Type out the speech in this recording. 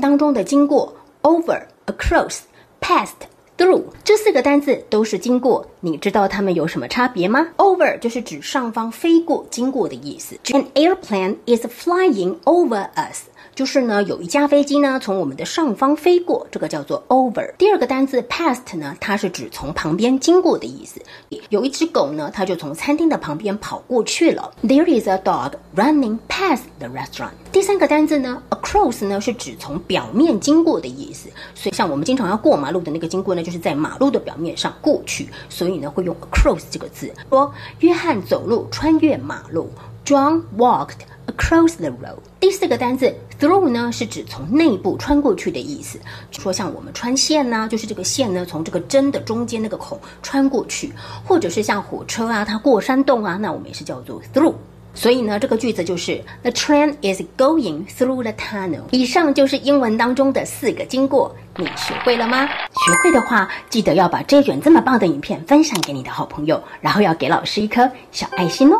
当中的经过 over、across、past。Through 这四个单字都是经过，你知道它们有什么差别吗？Over 就是指上方飞过、经过的意思。An airplane is flying over us. 就是呢，有一架飞机呢从我们的上方飞过，这个叫做 over。第二个单词 past 呢，它是指从旁边经过的意思。有一只狗呢，它就从餐厅的旁边跑过去了。There is a dog running past the restaurant。第三个单词呢，across 呢是指从表面经过的意思。所以像我们经常要过马路的那个经过呢，就是在马路的表面上过去，所以呢会用 across 这个字。说约翰走路穿越马路，John walked across the road。四个单词 through 呢，是指从内部穿过去的意思。说像我们穿线呢，就是这个线呢从这个针的中间那个孔穿过去，或者是像火车啊，它过山洞啊，那我们也是叫做 through。所以呢，这个句子就是 The train is going through the tunnel。以上就是英文当中的四个经过，你学会了吗？学会的话，记得要把这卷这么棒的影片分享给你的好朋友，然后要给老师一颗小爱心哦。